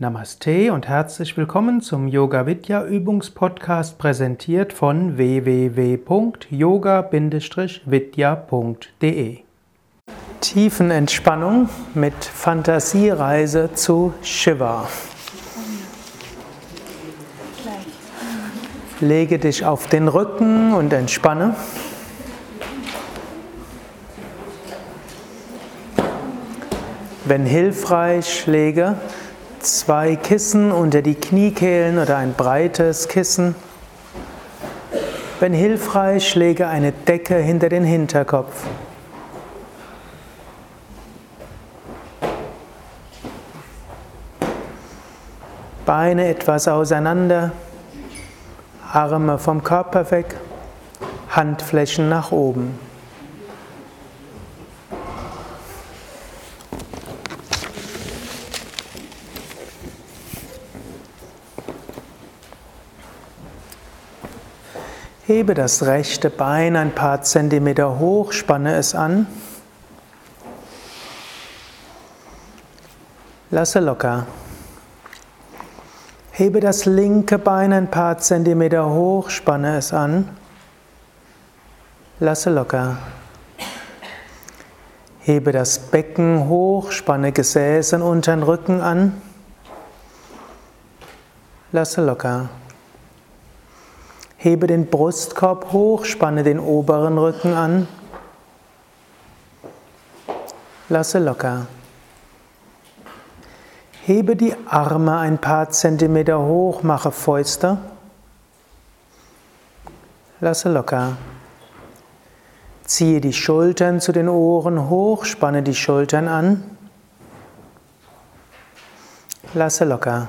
Namaste und herzlich willkommen zum Yoga Vidya Übungspodcast präsentiert von www.yoga-vidya.de. Tiefenentspannung mit Fantasiereise zu Shiva. Lege dich auf den Rücken und entspanne. Wenn hilfreich, lege zwei Kissen unter die Kniekehlen oder ein breites Kissen. Wenn hilfreich, lege eine Decke hinter den Hinterkopf. Beine etwas auseinander, Arme vom Körper weg, Handflächen nach oben. Hebe das rechte Bein ein paar Zentimeter hoch, spanne es an. Lasse locker. Hebe das linke Bein ein paar Zentimeter hoch, spanne es an. Lasse locker. Hebe das Becken hoch, spanne Gesäß und unteren Rücken an. Lasse locker. Hebe den Brustkorb hoch, spanne den oberen Rücken an. Lasse locker. Hebe die Arme ein paar Zentimeter hoch, mache Fäuste. Lasse locker. Ziehe die Schultern zu den Ohren hoch, spanne die Schultern an. Lasse locker.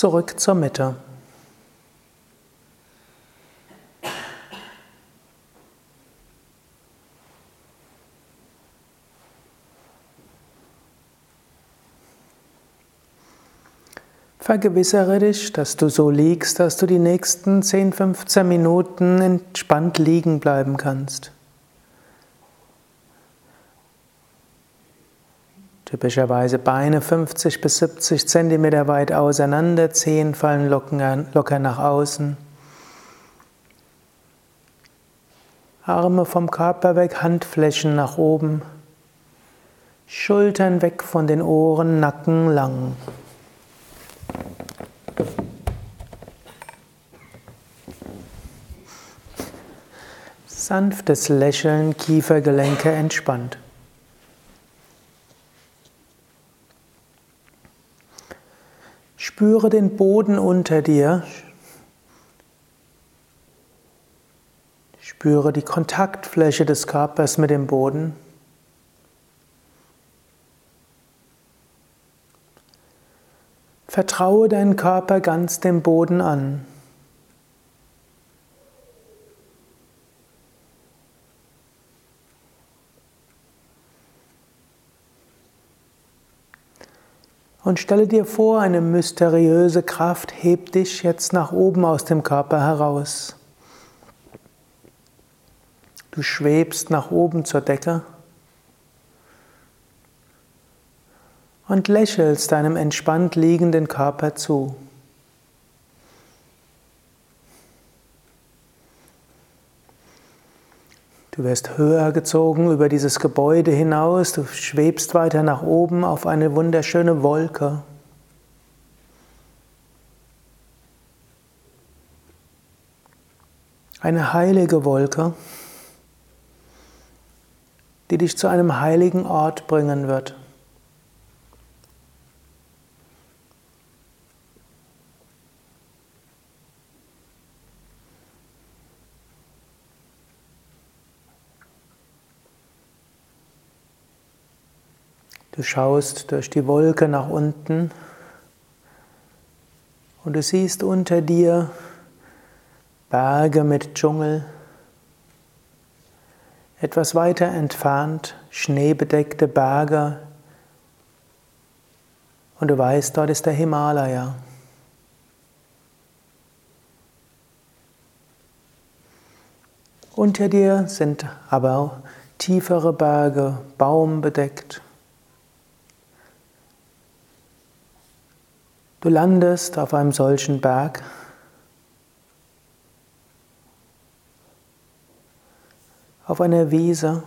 Zurück zur Mitte. Vergewissere dich, dass du so liegst, dass du die nächsten 10, 15 Minuten entspannt liegen bleiben kannst. Typischerweise Beine 50 bis 70 Zentimeter weit auseinander, Zehen fallen locker nach außen. Arme vom Körper weg, Handflächen nach oben. Schultern weg von den Ohren, Nacken lang. Sanftes Lächeln, Kiefergelenke entspannt. Spüre den Boden unter dir. Spüre die Kontaktfläche des Körpers mit dem Boden. Vertraue deinen Körper ganz dem Boden an. Und stelle dir vor, eine mysteriöse Kraft hebt dich jetzt nach oben aus dem Körper heraus. Du schwebst nach oben zur Decke und lächelst deinem entspannt liegenden Körper zu. Du wirst höher gezogen über dieses Gebäude hinaus, du schwebst weiter nach oben auf eine wunderschöne Wolke. Eine heilige Wolke, die dich zu einem heiligen Ort bringen wird. Du schaust durch die Wolke nach unten und du siehst unter dir Berge mit Dschungel. Etwas weiter entfernt schneebedeckte Berge und du weißt, dort ist der Himalaya. Unter dir sind aber tiefere Berge, baumbedeckt. Du landest auf einem solchen Berg. Auf einer Wiese.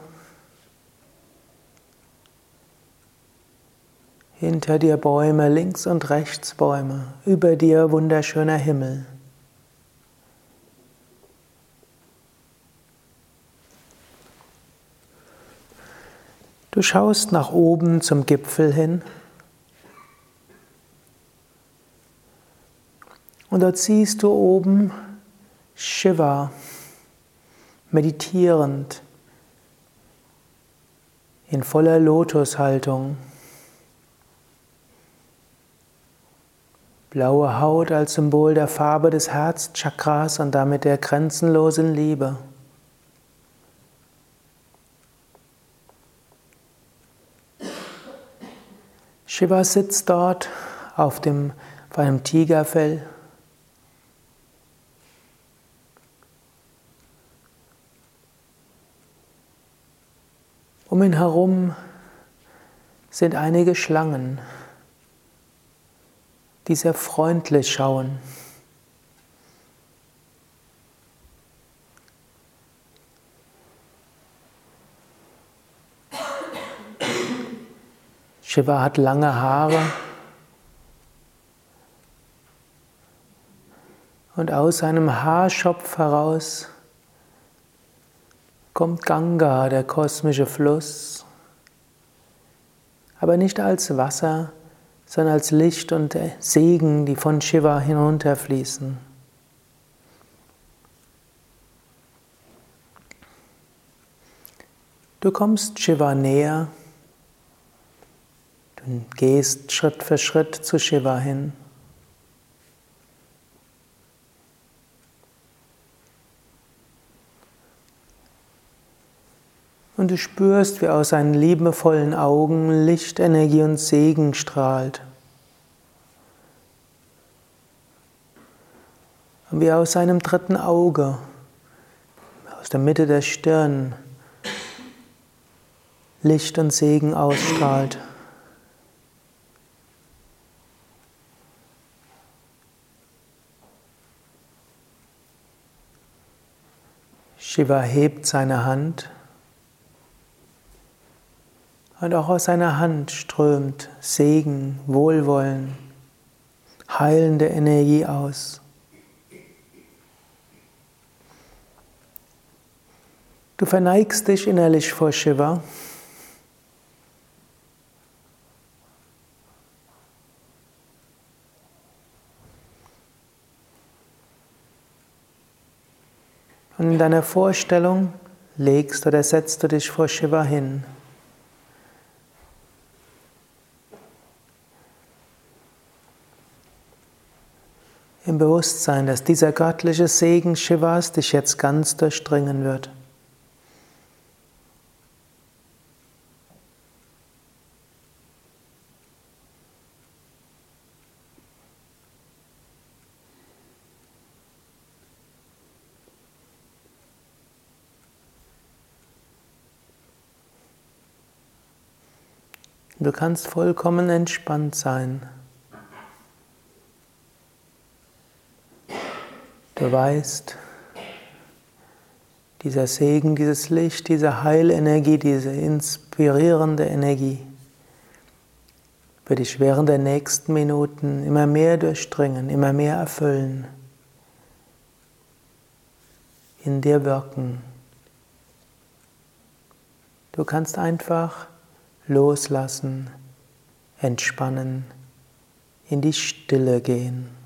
Hinter dir Bäume, links und rechts Bäume, über dir wunderschöner Himmel. Du schaust nach oben zum Gipfel hin und dort siehst du oben Shiva meditierend in voller Lotushaltung. Blaue Haut als Symbol der Farbe des Herzchakras und damit der grenzenlosen Liebe. Shiva sitzt dort auf, dem, auf einem Tigerfell. Um ihn herum sind einige Schlangen, die sehr freundlich schauen. Shiva hat lange Haare und aus seinem Haarschopf heraus kommt Ganga, der kosmische Fluss, aber nicht als Wasser, sondern als Licht und Segen, die von Shiva hinunterfließen. Du kommst Shiva näher Du gehst Schritt für Schritt zu Shiva hin. Und du spürst, wie aus seinen liebevollen Augen Licht, Energie und Segen strahlt. Und wie aus seinem dritten Auge, aus der Mitte der Stirn, Licht und Segen ausstrahlt. Shiva hebt seine Hand und auch aus seiner Hand strömt Segen, Wohlwollen, heilende Energie aus. Du verneigst dich innerlich vor Shiva. Und in deiner Vorstellung legst oder setzt du dich vor Shiva hin. Im Bewusstsein, dass dieser göttliche Segen Shivas dich jetzt ganz durchdringen wird. Du kannst vollkommen entspannt sein. Du weißt, dieser Segen, dieses Licht, diese Heilenergie, diese inspirierende Energie wird dich während der nächsten Minuten immer mehr durchdringen, immer mehr erfüllen, in dir wirken. Du kannst einfach loslassen, entspannen, in die Stille gehen.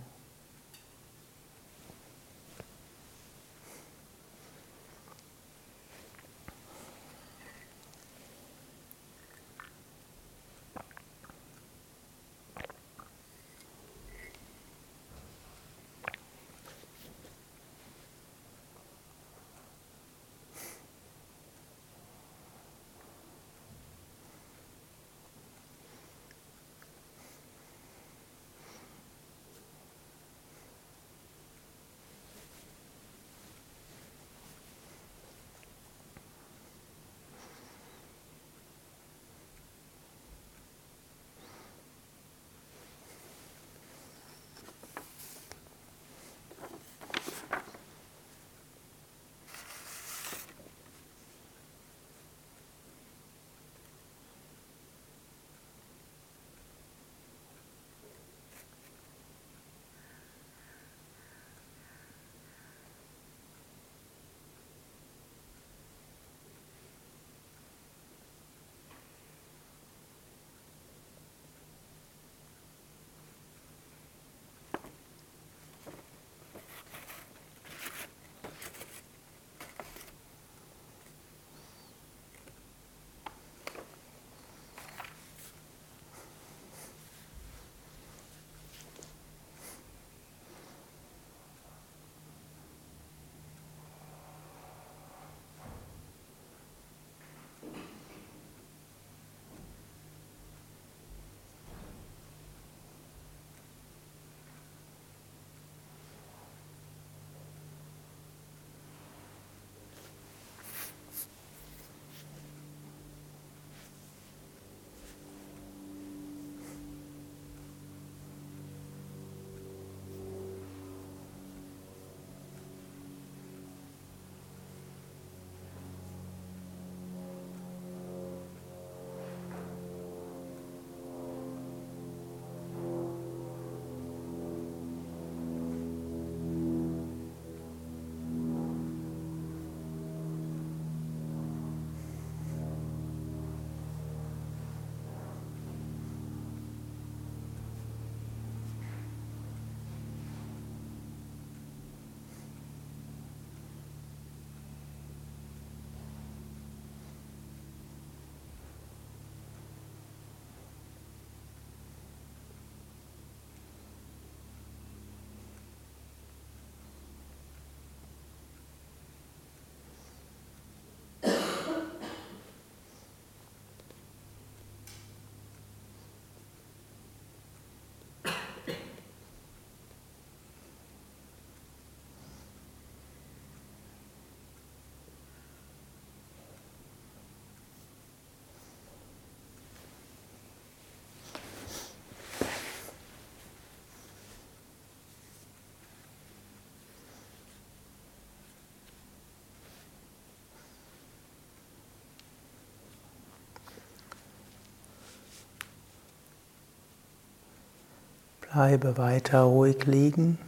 Bleibe weiter ruhig liegen.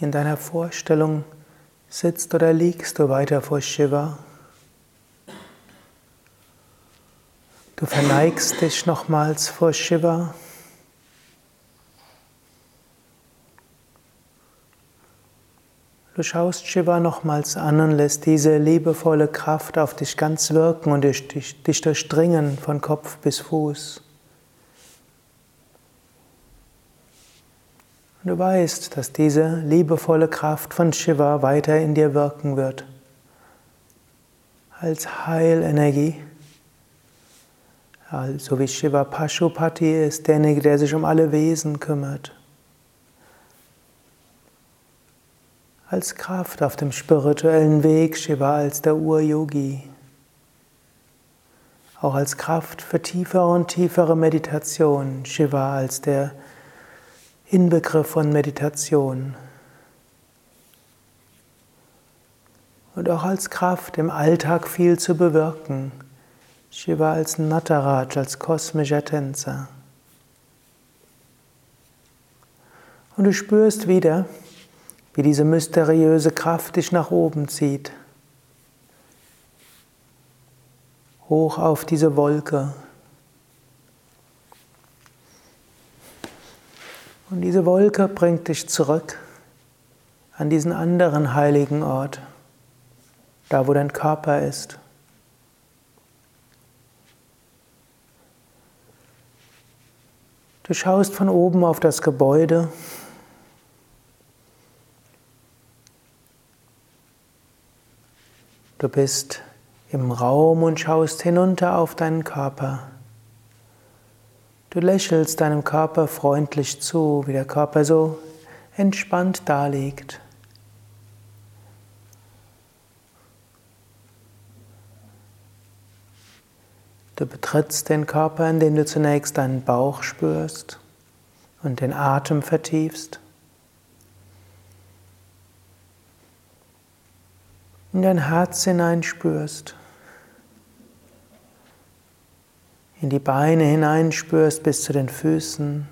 In deiner Vorstellung sitzt oder liegst du weiter vor Shiva. Du verneigst dich nochmals vor Shiva. Du schaust Shiva nochmals an und lässt diese liebevolle Kraft auf dich ganz wirken und dich, dich durchdringen von Kopf bis Fuß. Und du weißt, dass diese liebevolle Kraft von Shiva weiter in dir wirken wird. Als Heilenergie. So wie Shiva Pashupati ist, derjenige, der sich um alle Wesen kümmert. Als Kraft auf dem spirituellen Weg, Shiva als der Ur-Yogi. Auch als Kraft für tiefere und tiefere Meditation, Shiva als der Inbegriff von Meditation. Und auch als Kraft im Alltag viel zu bewirken, Shiva als Nataraj, als kosmischer Tänzer. Und du spürst wieder, wie diese mysteriöse Kraft dich nach oben zieht. Hoch auf diese Wolke. Und diese Wolke bringt dich zurück an diesen anderen heiligen Ort, da wo dein Körper ist. Du schaust von oben auf das Gebäude Du bist im Raum und schaust hinunter auf deinen Körper. Du lächelst deinem Körper freundlich zu, wie der Körper so entspannt daliegt. Du betrittst den Körper, indem du zunächst deinen Bauch spürst und den Atem vertiefst. In dein Herz hineinspürst, in die Beine hineinspürst bis zu den Füßen,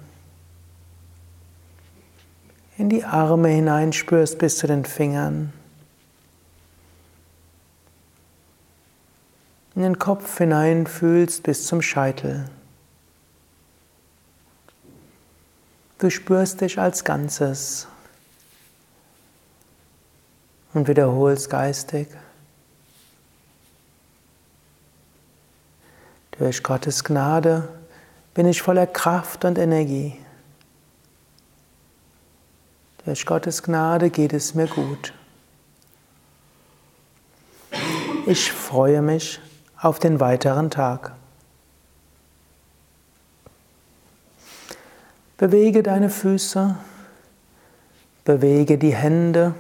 in die Arme hineinspürst bis zu den Fingern, in den Kopf hineinfühlst bis zum Scheitel. Du spürst dich als Ganzes und wiederholst geistig. Durch Gottes Gnade bin ich voller Kraft und Energie. Durch Gottes Gnade geht es mir gut. Ich freue mich auf den weiteren Tag. Bewege deine Füße, bewege die Hände.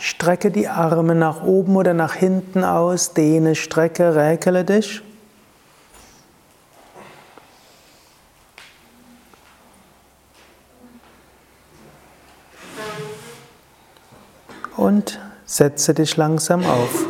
Strecke die Arme nach oben oder nach hinten aus, dehne, strecke, räkele dich. Und setze dich langsam auf.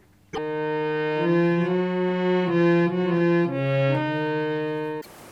Thank you.